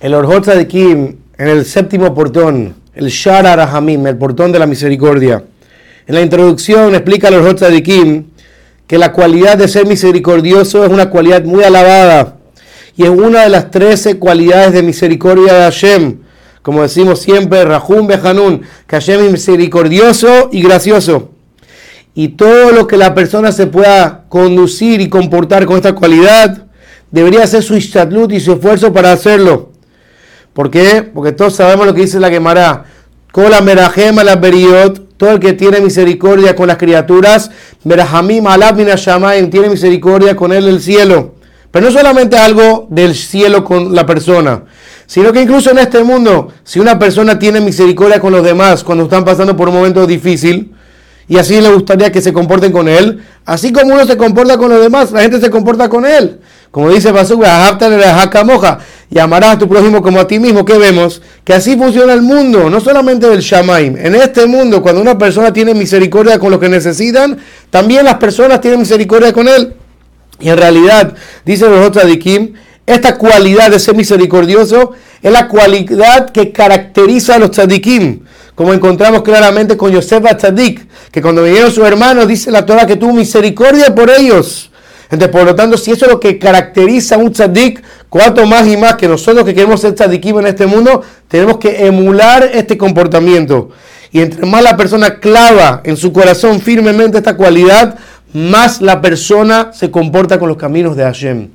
El Orhot Kim en el séptimo portón, el Shar Arahamim, el portón de la misericordia. En la introducción explica el Orhot Kim que la cualidad de ser misericordioso es una cualidad muy alabada y es una de las trece cualidades de misericordia de Hashem. Como decimos siempre, Rahum Behanun, que Hashem es misericordioso y gracioso. Y todo lo que la persona se pueda conducir y comportar con esta cualidad, debería ser su ishtadlut y su esfuerzo para hacerlo. ¿Por qué? Porque todos sabemos lo que dice la Gemara. Kola la todo el que tiene misericordia con las criaturas, tiene misericordia con él el cielo. Pero no solamente algo del cielo con la persona, sino que incluso en este mundo, si una persona tiene misericordia con los demás cuando están pasando por un momento difícil, y así le gustaría que se comporten con él, así como uno se comporta con los demás, la gente se comporta con él. Como dice Basuga, moja y amarás a tu prójimo como a ti mismo. ¿Qué vemos? Que así funciona el mundo, no solamente del Shamaim. En este mundo, cuando una persona tiene misericordia con los que necesitan, también las personas tienen misericordia con él. Y en realidad, dice los otros Kim, esta cualidad de ser misericordioso es la cualidad que caracteriza a los tzadikim, como encontramos claramente con Yosef Tzadik, que cuando vinieron sus hermanos, dice la Torah que tuvo misericordia por ellos. Entonces, por lo tanto, si eso es lo que caracteriza a un tzadik, cuanto más y más que nosotros que queremos ser tzadikim en este mundo, tenemos que emular este comportamiento. Y entre más la persona clava en su corazón firmemente esta cualidad, más la persona se comporta con los caminos de Hashem.